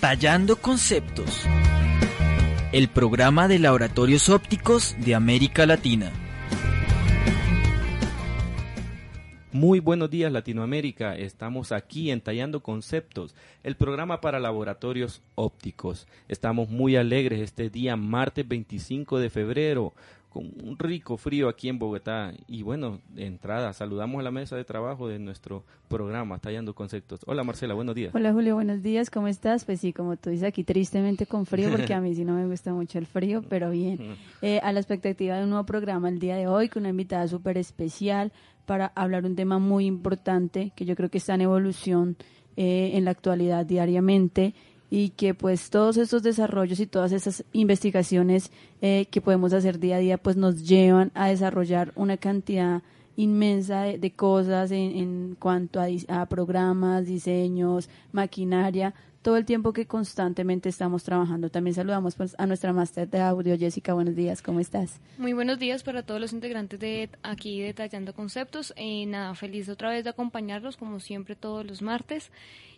Tallando Conceptos. El programa de laboratorios ópticos de América Latina. Muy buenos días Latinoamérica, estamos aquí en Tallando Conceptos, el programa para laboratorios ópticos. Estamos muy alegres este día, martes 25 de febrero, con un rico frío aquí en Bogotá. Y bueno, de entrada, saludamos a la mesa de trabajo de nuestro programa, Tallando Conceptos. Hola Marcela, buenos días. Hola Julio, buenos días, ¿cómo estás? Pues sí, como tú dices aquí, tristemente con frío, porque a mí sí no me gusta mucho el frío, pero bien. Eh, a la expectativa de un nuevo programa el día de hoy, con una invitada súper especial para hablar un tema muy importante que yo creo que está en evolución eh, en la actualidad diariamente y que pues todos estos desarrollos y todas esas investigaciones eh, que podemos hacer día a día pues nos llevan a desarrollar una cantidad inmensa de, cosas en, en cuanto a, a, programas, diseños, maquinaria, todo el tiempo que constantemente estamos trabajando. También saludamos pues, a nuestra máster de audio, Jessica. Buenos días, ¿cómo estás? Muy buenos días para todos los integrantes de aquí Detallando Conceptos. Eh, nada, feliz otra vez de acompañarlos, como siempre, todos los martes.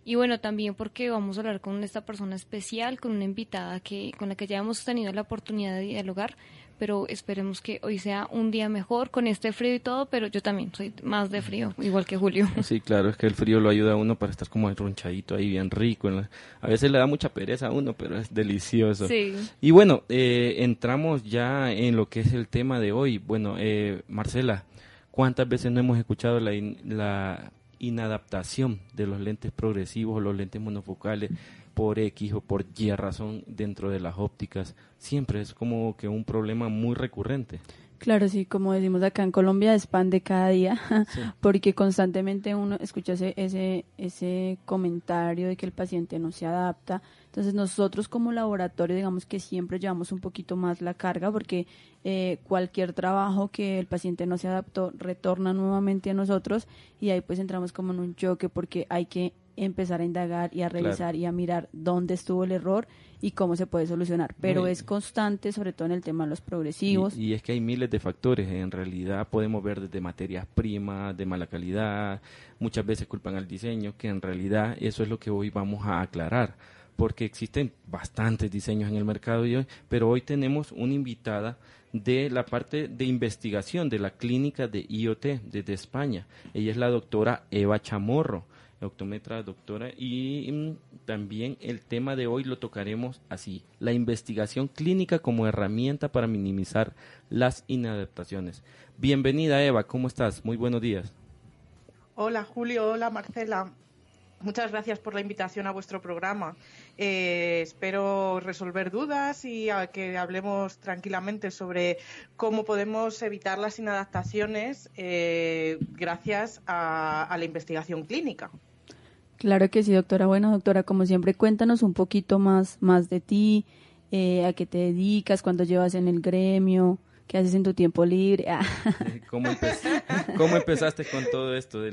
Y bueno, también porque vamos a hablar con esta persona especial, con una invitada que con la que ya hemos tenido la oportunidad de dialogar pero esperemos que hoy sea un día mejor con este frío y todo, pero yo también soy más de frío, igual que Julio. Sí, claro, es que el frío lo ayuda a uno para estar como enronchadito ahí, bien rico. A veces le da mucha pereza a uno, pero es delicioso. Sí. Y bueno, eh, entramos ya en lo que es el tema de hoy. Bueno, eh, Marcela, ¿cuántas veces no hemos escuchado la, la inadaptación de los lentes progresivos o los lentes monofocales? por X o por Y razón dentro de las ópticas, siempre es como que un problema muy recurrente. Claro, sí, como decimos acá en Colombia, es pan de cada día, porque constantemente uno escucha ese, ese, ese comentario de que el paciente no se adapta. Entonces nosotros como laboratorio, digamos que siempre llevamos un poquito más la carga, porque eh, cualquier trabajo que el paciente no se adaptó retorna nuevamente a nosotros y ahí pues entramos como en un choque porque hay que empezar a indagar y a revisar y a mirar dónde estuvo el error y cómo se puede solucionar. Pero es constante, sobre todo en el tema de los progresivos. Y, es que hay miles de factores. En realidad podemos ver desde materias primas, de mala calidad, muchas veces culpan al diseño, que en realidad eso es lo que hoy vamos a aclarar. Porque existen bastantes diseños en el mercado de hoy, pero hoy tenemos una invitada de la parte de investigación de la clínica de IoT desde España. Ella es la doctora Eva Chamorro optometra, doctora, y mm, también el tema de hoy lo tocaremos así, la investigación clínica como herramienta para minimizar las inadaptaciones. Bienvenida Eva, ¿cómo estás? Muy buenos días. Hola Julio, hola Marcela. Muchas gracias por la invitación a vuestro programa. Eh, espero resolver dudas y que hablemos tranquilamente sobre cómo podemos evitar las inadaptaciones eh, gracias a la investigación clínica. Claro que sí, doctora. Bueno, doctora, como siempre, cuéntanos un poquito más, más de ti, eh, a qué te dedicas, cuándo llevas en el gremio, qué haces en tu tiempo libre. Ah. ¿Cómo, empezaste con todo esto de,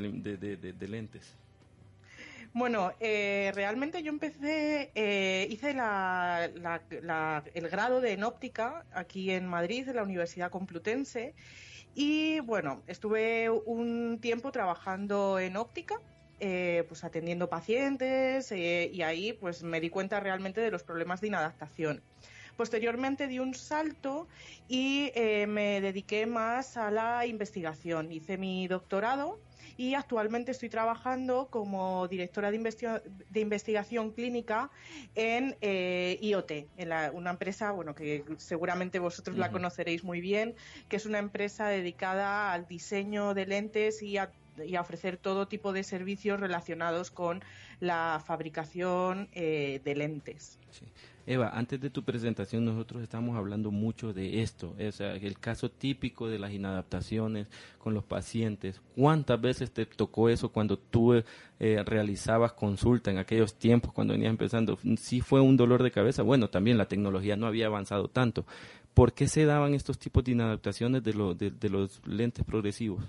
lentes? Bueno, eh, realmente yo empecé, eh, hice el grado de en óptica aquí en Madrid, en la Universidad Complutense, y bueno, estuve un tiempo trabajando en óptica eh, pues atendiendo pacientes eh, y ahí pues me di cuenta realmente de los problemas de inadaptación. Posteriormente di un salto y eh, me dediqué más a la investigación. Hice mi doctorado y actualmente estoy trabajando como directora de, de investigación clínica en IoT, en una empresa bueno que seguramente vosotros la conoceréis muy bien, que es una empresa dedicada al diseño de lentes y a y a ofrecer todo tipo de servicios relacionados con la fabricación eh, de lentes. Eva, antes de tu presentación nosotros estamos hablando mucho de esto, es el caso típico de las inadaptaciones con los pacientes. ¿Cuántas veces te tocó eso cuando tú eh, realizabas consulta en aquellos tiempos cuando venías empezando? ¿Sí fue un dolor de cabeza? Bueno, también la tecnología no había avanzado tanto. ¿Por qué se daban estos tipos de inadaptaciones de, de los lentes progresivos?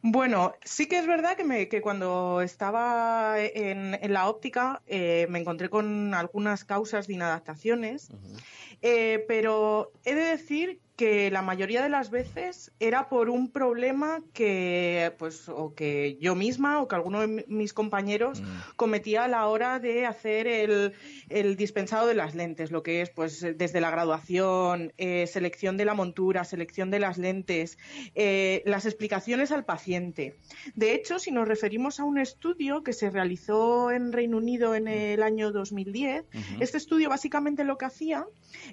Bueno, sí que es verdad que, me, que cuando estaba en, la óptica eh, me encontré con algunas causas de inadaptaciones, eh, pero he de decir que la mayoría de las veces era por un problema que, pues, o que yo misma o que alguno de mis compañeros mm. cometía a la hora de hacer el, dispensado de las lentes, lo que es, pues, desde la graduación, eh, selección de la montura, selección de las lentes, eh, las explicaciones al paciente. De hecho, si nos referimos a un estudio que se realizó en Reino Unido en el año 2010, este estudio básicamente lo que hacía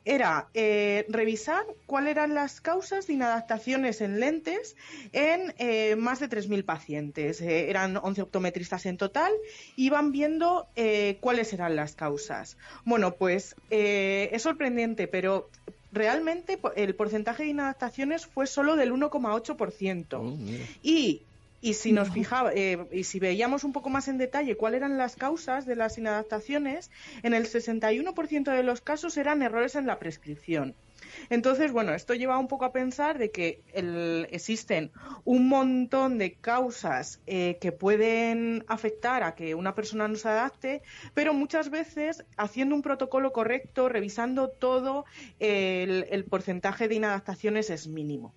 era eh, revisar cuál eran las causas de inadaptaciones en lentes en eh, más de 3.000 pacientes. Eh, eran 11 optometristas en total y van viendo eh, cuáles eran las causas. Bueno, pues es sorprendente, pero realmente el porcentaje de inadaptaciones fue solo del 1,8%. y y si nos fijaba, y si veíamos un poco más en detalle cuáles eran las causas de las inadaptaciones, en el 61% de los casos eran errores en la prescripción. Entonces, bueno, esto lleva un poco a pensar de que existen un montón de causas eh, que pueden afectar a que una persona no se adapte, pero muchas veces haciendo un protocolo correcto, revisando todo, el, porcentaje de inadaptaciones es mínimo.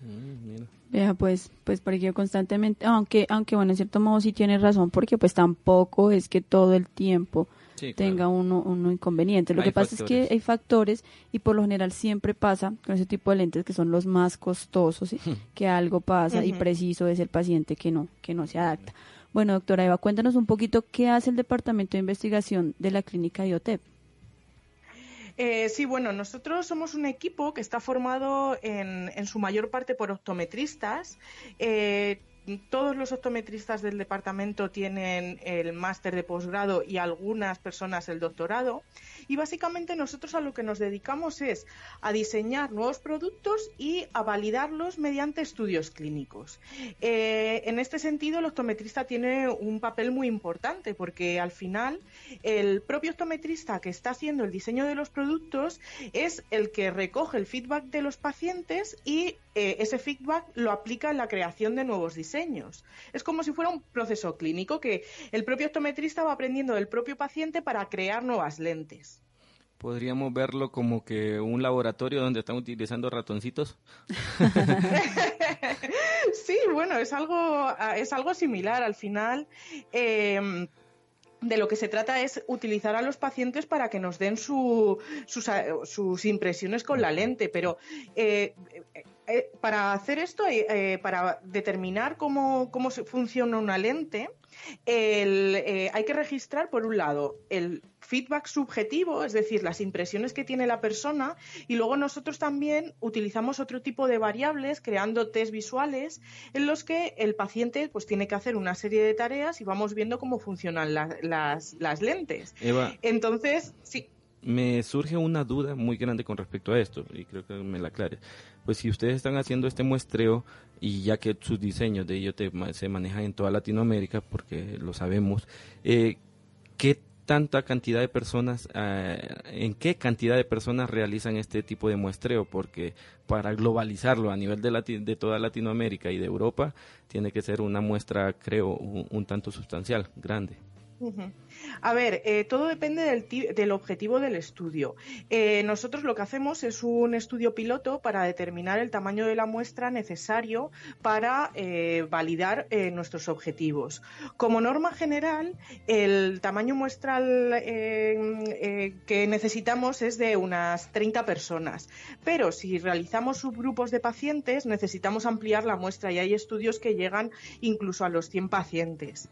Mm, Vea, pues, pues porque constantemente, aunque, aunque bueno, en cierto modo sí tiene razón, porque pues tampoco es que todo el tiempo tenga uno, uno inconveniente. Lo que pasa es que hay factores y por lo general siempre pasa con ese tipo de lentes que son los más costosos, que algo pasa y preciso es el paciente que no, que no se adapta. Bueno, doctora Eva, cuéntanos un poquito qué hace el Departamento de Investigación de la Clínica IOTEP. Eh, sí, bueno, nosotros somos un equipo que está formado en, en su mayor parte por optometristas. Eh, todos los optometristas del departamento tienen el máster de posgrado y algunas personas el doctorado. Y básicamente nosotros a lo que nos dedicamos es a diseñar nuevos productos y a validarlos mediante estudios clínicos. Eh, en este sentido, el optometrista tiene un papel muy importante porque al final el propio optometrista que está haciendo el diseño de los productos es el que recoge el feedback de los pacientes y eh, ese feedback lo aplica en la creación de nuevos diseños. Es como si fuera un proceso clínico que el propio optometrista va aprendiendo del propio paciente para crear nuevas lentes. Podríamos verlo como que un laboratorio donde están utilizando ratoncitos. sí, bueno, es algo, es algo similar. Al final, em, de lo que se trata es utilizar a los pacientes para que nos den sus, sus, impresiones con la lente, pero eh, eh, para hacer esto, eh, para determinar cómo, cómo funciona una lente, eh, hay que registrar, por un lado, el feedback subjetivo, es decir, las impresiones que tiene la persona, y luego nosotros también utilizamos otro tipo de variables, creando test visuales, en los que el paciente pues tiene que hacer una serie de tareas y vamos viendo cómo funcionan las, las lentes. Entonces, sí me surge una duda muy grande con respecto a esto y creo que me la aclare. Pues si ustedes están haciendo este muestreo y ya que sus diseños de IoT se manejan en toda Latinoamérica, porque lo sabemos, eh, ¿qué tanta cantidad de personas, eh, en qué cantidad de personas realizan este tipo de muestreo? Porque para globalizarlo a nivel de, de toda Latinoamérica y de Europa, tiene que ser una muestra, creo, un tanto sustancial, grande. A ver, eh, todo depende del, objetivo del estudio. Eh, nosotros lo que hacemos es un estudio piloto para determinar el tamaño de la muestra necesario para eh, validar nuestros objetivos. Como norma general, el tamaño muestral que necesitamos es de unas 30 personas, pero si realizamos subgrupos de pacientes necesitamos ampliar la muestra y hay estudios que llegan incluso a los 100 pacientes.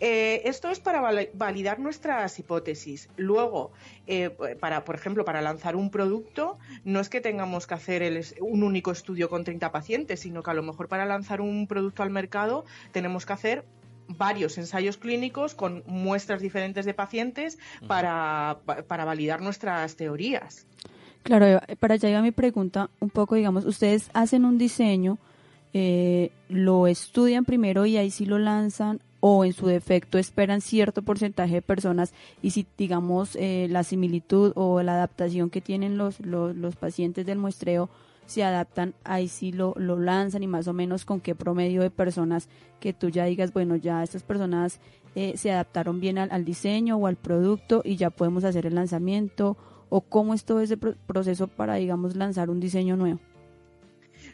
esto es para validar nuestras hipótesis. Luego, eh, para, por ejemplo, para lanzar un producto, no es que tengamos que hacer un único estudio con 30 pacientes, sino que a lo mejor para lanzar un producto al mercado tenemos que hacer varios ensayos clínicos con muestras diferentes de pacientes para, para validar nuestras teorías. Claro, para allá iba mi pregunta un poco, digamos, ustedes hacen un diseño, eh, lo estudian primero y ahí sí lo lanzan o en su defecto esperan cierto porcentaje de personas y si digamos eh, la similitud o la adaptación que tienen los, los, los pacientes del muestreo se adaptan, ahí sí lo, lo lanzan y más o menos con qué promedio de personas que tú ya digas, bueno, ya estas personas eh, se adaptaron bien al, al, diseño o al producto y ya podemos hacer el lanzamiento o cómo es todo ese proceso para, digamos, lanzar un diseño nuevo.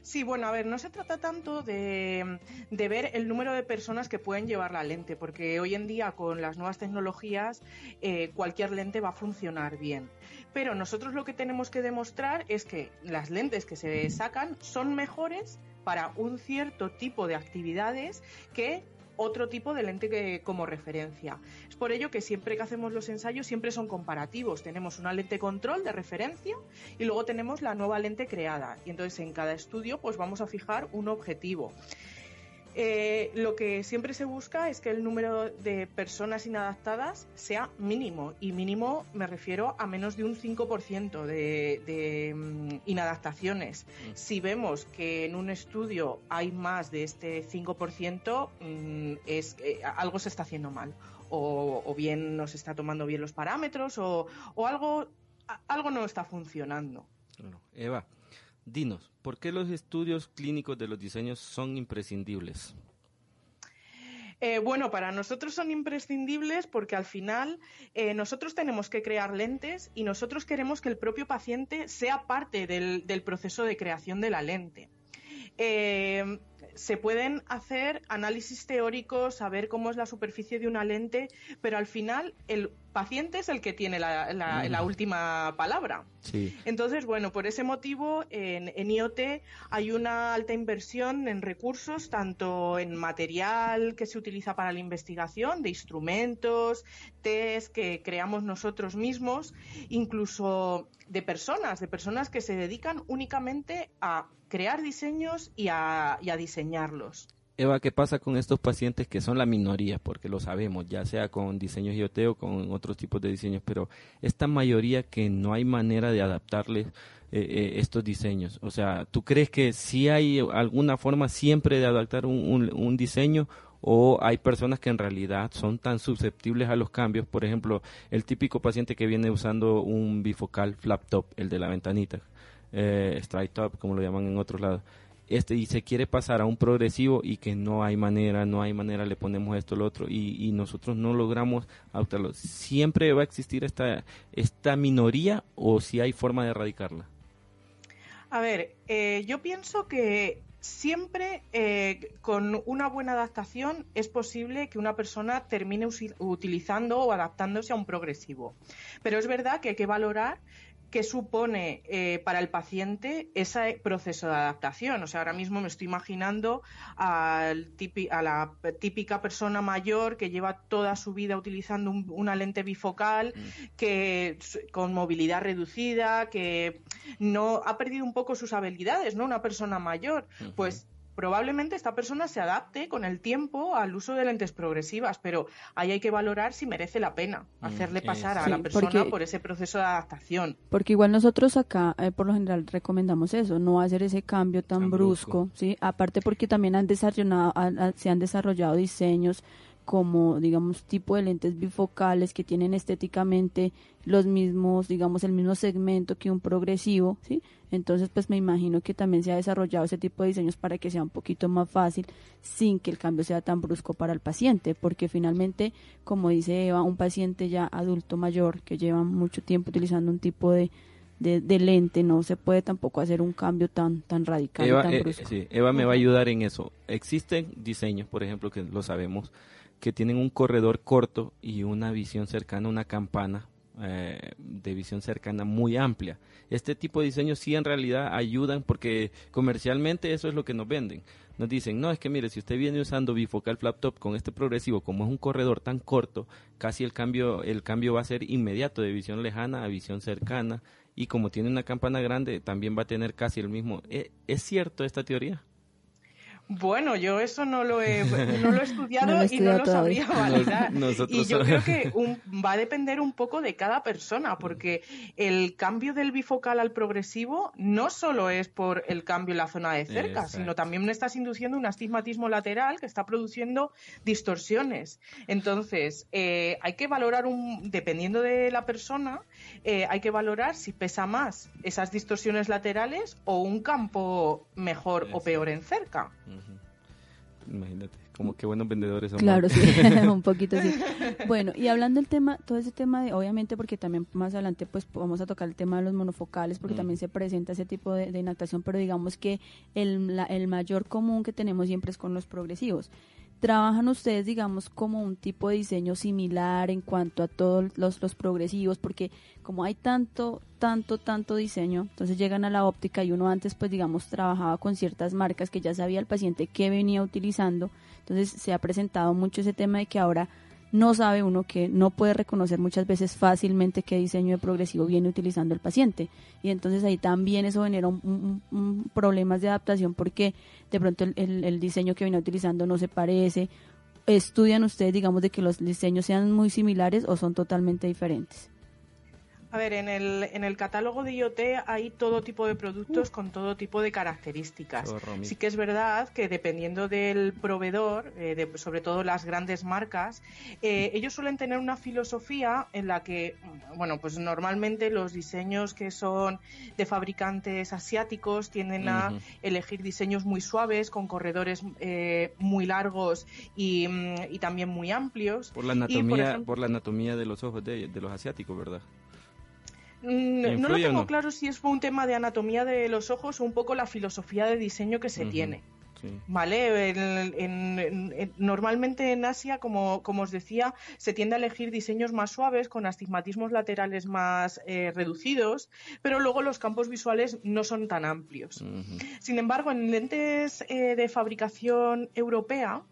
Sí, bueno, a ver, no se trata tanto de, de, ver el número de personas que pueden llevar la lente, porque hoy en día con las nuevas tecnologías eh, cualquier lente va a funcionar bien. Pero nosotros lo que tenemos que demostrar es que las lentes que se sacan son mejores para un cierto tipo de actividades que otro tipo de lente que, como referencia. Es por ello que siempre que hacemos los ensayos siempre son comparativos. Tenemos una lente control de referencia y luego tenemos la nueva lente creada. Y entonces en cada estudio pues vamos a fijar un objetivo. Eh, lo que siempre se busca es que el número de personas inadaptadas sea mínimo, y mínimo me refiero a menos de un 5% de, de mm, inadaptaciones. Mm. Si vemos que en un estudio hay más de este 5%, mm, es, eh, algo se está haciendo mal. O, bien no se está tomando bien los parámetros, o, algo, algo no está funcionando. Eva, Dinos, ¿por qué los estudios clínicos de los diseños son imprescindibles? Eh, bueno, para nosotros son imprescindibles porque al final eh, nosotros tenemos que crear lentes y nosotros queremos que el propio paciente sea parte del, proceso de creación de la lente. Eh, se pueden hacer análisis teóricos, saber cómo es la superficie de una lente, pero al final el paciente es el que tiene la, la, mm. última palabra. Entonces, bueno, por ese motivo en, en, IoT hay una alta inversión en recursos, tanto en material que se utiliza para la investigación, de instrumentos, test que creamos nosotros mismos, incluso de personas, de personas que se dedican únicamente a crear diseños y a, diseñarlos. Eva, ¿qué pasa con estos pacientes que son la minoría? Porque lo sabemos, ya sea con diseños IoT o con otros tipos de diseños, pero esta mayoría que no hay manera de adaptarles eh, eh, estos diseños. O sea, ¿tú crees que sí hay alguna forma siempre de adaptar un, un, diseño o hay personas que en realidad son tan susceptibles a los cambios? Por ejemplo, el típico paciente que viene usando un bifocal flap top, el de la ventanita eh, straight top, como lo llaman en otros lados, este, y se quiere pasar a un progresivo y que no hay manera, no hay manera, le ponemos esto, lo otro, y, nosotros no logramos adoptarlo. ¿Siempre va a existir esta, esta minoría o si hay forma de erradicarla? A ver, eh, yo pienso que siempre eh, con una buena adaptación es posible que una persona termine utilizando o adaptándose a un progresivo. Pero es verdad que hay que valorar qué supone eh, para el paciente ese proceso de adaptación. O sea, ahora mismo me estoy imaginando al a la típica persona mayor que lleva toda su vida utilizando una lente bifocal, mm. que con movilidad reducida, que no ha perdido un poco sus habilidades, ¿no? Una persona mayor, pues probablemente esta persona se adapte con el tiempo al uso de lentes progresivas, pero ahí hay que valorar si merece la pena mm, hacerle pasar a la persona por ese proceso de adaptación. Porque igual nosotros acá, eh, por lo general, recomendamos eso, no hacer ese cambio tan, brusco, ¿sí? Aparte porque también han desarrollado, se han desarrollado diseños como digamos tipo de lentes bifocales que tienen estéticamente los mismos digamos el mismo segmento que un progresivo sí entonces pues me imagino que también se ha desarrollado ese tipo de diseños para que sea un poquito más fácil sin que el cambio sea tan brusco para el paciente porque finalmente como dice Eva un paciente ya adulto mayor que lleva mucho tiempo utilizando un tipo de de, lente, no se puede tampoco hacer un cambio tan tan radical. Eva, tan eh, sí, Eva me va a ayudar en eso. Existen diseños, por ejemplo, que lo sabemos, que tienen un corredor corto y una visión cercana una campana, eh, de visión cercana muy amplia. Este tipo de diseños sí en realidad ayudan porque comercialmente eso es lo que nos venden. Nos dicen, no, es que mire, si usted viene usando bifocal flap top con este progresivo, como es un corredor tan corto, casi el cambio, el cambio va a ser inmediato de visión lejana a visión cercana y como tiene una campana grande, también va a tener casi el mismo. ¿E-, ¿Es cierto esta teoría? Bueno, yo eso no lo he, no lo he estudiado y no lo sabría validar. y yo creo que va a depender un poco de cada persona, porque el cambio del bifocal al progresivo no solo es por el cambio en la zona de cerca, sino también estás induciendo un astigmatismo lateral que está produciendo distorsiones. Entonces, eh, hay que valorar, un, dependiendo de la persona, eh, hay que valorar si pesa más esas distorsiones laterales o un campo mejor o peor en cerca. Imagínate, como qué buenos vendedores somos. Claro, sí, un poquito sí. Bueno, y hablando del tema, todo ese tema de, obviamente, porque también más adelante pues vamos a tocar el tema de los monofocales, porque mm. también se presenta ese tipo de, de inactación, pero digamos que el, el mayor común que tenemos siempre es con los progresivos. ¿Trabajan ustedes, digamos, como un tipo de diseño similar en cuanto a todos los, los progresivos? Porque como hay tanto, tanto, tanto diseño, entonces llegan a la óptica y uno antes, pues, digamos, trabajaba con ciertas marcas que ya sabía el paciente qué venía utilizando. Entonces se ha presentado mucho ese tema de que ahora no sabe uno que no puede reconocer muchas veces fácilmente qué diseño de progresivo viene utilizando el paciente. Y entonces ahí también eso genera un, problemas de adaptación porque de pronto el, el, diseño que viene utilizando no se parece. ¿Estudian ustedes, digamos, de que los diseños sean muy similares o son totalmente diferentes? A ver, en el, en el catálogo de IoT hay todo tipo de productos con todo tipo de características. Sí que es verdad que dependiendo del proveedor, eh, sobre todo las grandes marcas, eh, ellos suelen tener una filosofía en la que, bueno, pues normalmente los diseños que son de fabricantes asiáticos tienden a elegir diseños muy suaves, con corredores eh, muy largos y, mm, también muy amplios. Por la anatomía, por, la anatomía de los ojos de, de los asiáticos, ¿verdad? Mm, no, lo tengo claro si es un tema de anatomía de los ojos o un poco la filosofía de diseño que se tiene. ¿Vale? normalmente en Asia, como, como, os decía, se tiende a elegir diseños más suaves, con astigmatismos laterales más eh, reducidos, pero luego los campos visuales no son tan amplios. Sin embargo, en lentes eh, de fabricación europea,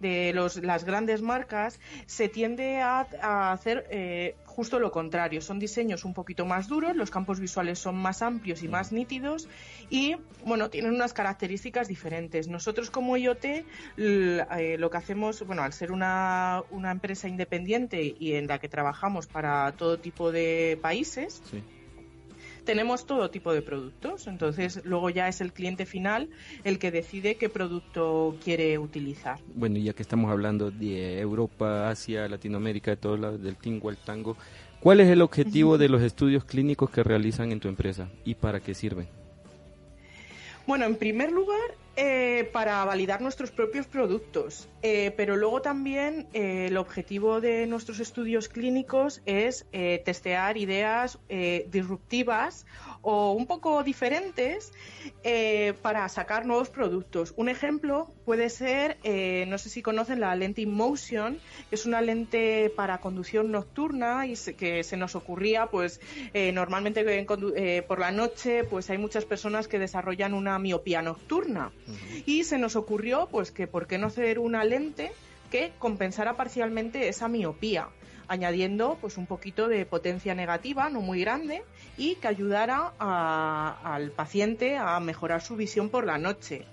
de los, las grandes marcas, se tiende a, hacer eh, justo lo contrario. Son diseños un poquito más duros, los campos visuales son más amplios y más nítidos y, bueno, tienen unas características diferentes. Nosotros como IoT eh, lo que hacemos, bueno, al ser una, una, empresa independiente y en la que trabajamos para todo tipo de países, tenemos todo tipo de productos. Entonces, luego ya es el cliente final el que decide qué producto quiere utilizar. Bueno, ya que estamos hablando de Europa, Asia, Latinoamérica, de todo lado, del tingo al tango, ¿cuál es el objetivo de los estudios clínicos que realizan en tu empresa y para qué sirven? Bueno, en primer lugar, eh, para validar nuestros propios productos, eh, pero luego también eh, el objetivo de nuestros estudios clínicos es testear ideas disruptivas o un poco diferentes eh, para sacar nuevos productos. Un ejemplo puede ser, eh, no sé si conocen la lente InMotion, que es una lente para conducción nocturna y que se nos ocurría, pues eh, normalmente por la noche, pues hay muchas personas que desarrollan una miopía nocturna. Y se nos ocurrió, pues que por qué no hacer una lente que compensara parcialmente esa miopía añadiendo pues un poquito de potencia negativa, no muy grande, y que ayudara al paciente a mejorar su visión por la noche.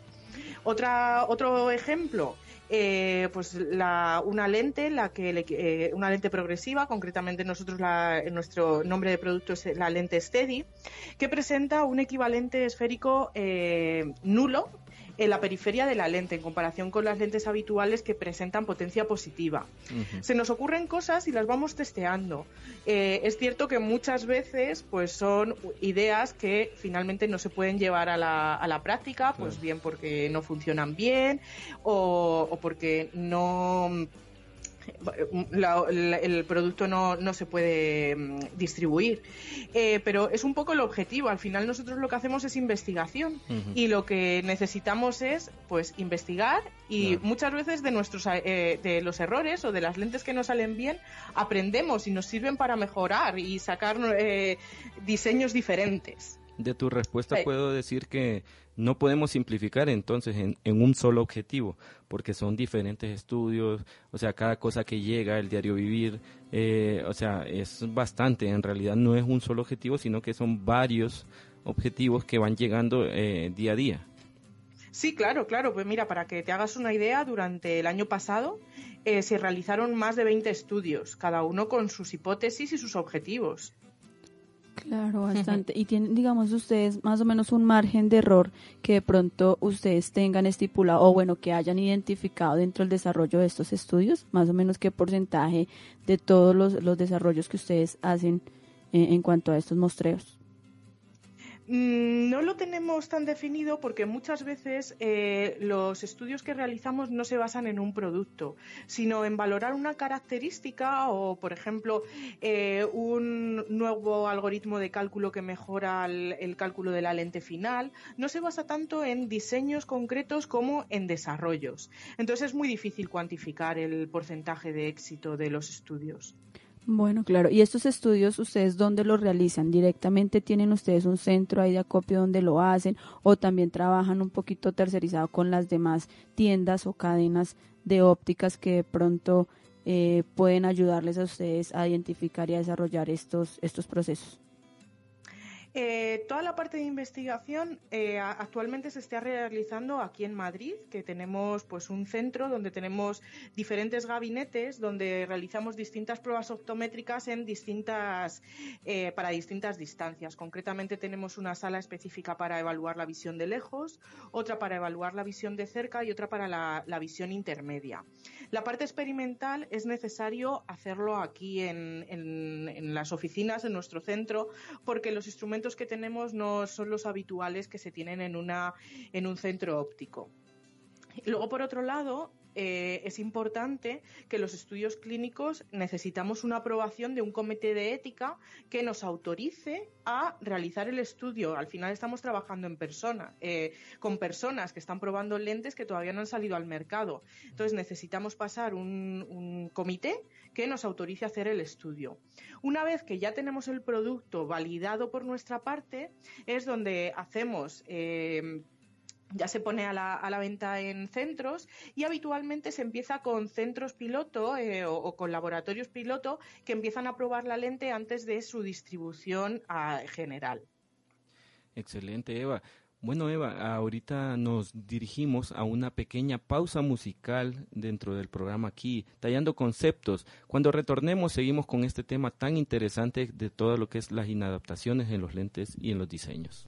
Otra, otro ejemplo, eh, pues una lente, la que eh, una lente progresiva, concretamente nosotros nuestro nombre de producto es la lente Steady, que presenta un equivalente esférico eh, nulo en la periferia de la lente en comparación con las lentes habituales que presentan potencia positiva. Se nos ocurren cosas y las vamos testeando. Eh, es cierto que muchas veces pues son ideas que finalmente no se pueden llevar a la, a la práctica, pues bien porque no funcionan bien o, porque no el producto no, no, se puede mm, distribuir. Eh, pero es un poco el objetivo. Al final nosotros lo que hacemos es investigación y lo que necesitamos es pues investigar y muchas veces de nuestros eh, de los errores o de las lentes que nos salen bien aprendemos y nos sirven para mejorar y sacar eh, diseños diferentes. De tu respuesta puedo decir que no podemos simplificar entonces en, un solo objetivo, porque son diferentes estudios, o sea, cada cosa que llega, el diario vivir, eh, o sea, es bastante, en realidad no es un solo objetivo, sino que son varios objetivos que van llegando eh, día a día. Sí, claro, claro. Pues mira, para que te hagas una idea, durante el año pasado eh, se realizaron más de 20 estudios, cada uno con sus hipótesis y sus objetivos. Claro, bastante. y tienen, digamos, ustedes más o menos un margen de error que de pronto ustedes tengan estipulado o bueno, que hayan identificado dentro del desarrollo de estos estudios, más o menos qué porcentaje de todos los, desarrollos que ustedes hacen eh, en cuanto a estos mostreos. Mm, no lo tenemos tan definido porque muchas veces eh, los estudios que realizamos no se basan en un producto, sino en valorar una característica o, por ejemplo, eh, un nuevo algoritmo de cálculo que mejora el, cálculo de la lente final. No se basa tanto en diseños concretos como en desarrollos. Entonces es muy difícil cuantificar el porcentaje de éxito de los estudios. Bueno, claro. ¿Y estos estudios ustedes dónde los realizan? ¿Directamente tienen ustedes un centro ahí de acopio donde lo hacen o también trabajan un poquito tercerizado con las demás tiendas o cadenas de ópticas que de pronto eh, pueden ayudarles a ustedes a identificar y a desarrollar estos, estos procesos? Eh, toda la parte de investigación eh, actualmente se está realizando aquí en Madrid, que tenemos pues un centro donde tenemos diferentes gabinetes donde realizamos distintas pruebas optométricas en eh, para distintas distancias. Concretamente tenemos una sala específica para evaluar la visión de lejos, otra para evaluar la visión de cerca y otra para la, visión intermedia. La parte experimental es necesario hacerlo aquí en las oficinas, en nuestro centro, porque los instrumentos que tenemos no son los habituales que se tienen en, una, en un centro óptico. Luego, por otro lado, eh, es importante que los estudios clínicos necesitamos una aprobación de un comité de ética que nos autorice a realizar el estudio. Al final estamos trabajando en persona, eh, con personas que están probando lentes que todavía no han salido al mercado. Entonces necesitamos pasar un, comité que nos autorice a hacer el estudio. Una vez que ya tenemos el producto validado por nuestra parte, es donde hacemos eh, ya se pone a la, a la, venta en centros y habitualmente se empieza con centros piloto eh, o, con laboratorios piloto que empiezan a probar la lente antes de su distribución a, general. Excelente, Eva. Bueno, Eva, ahorita nos dirigimos a una pequeña pausa musical dentro del programa aquí, tallando conceptos. Cuando retornemos, seguimos con este tema tan interesante de todo lo que es las inadaptaciones en los lentes y en los diseños.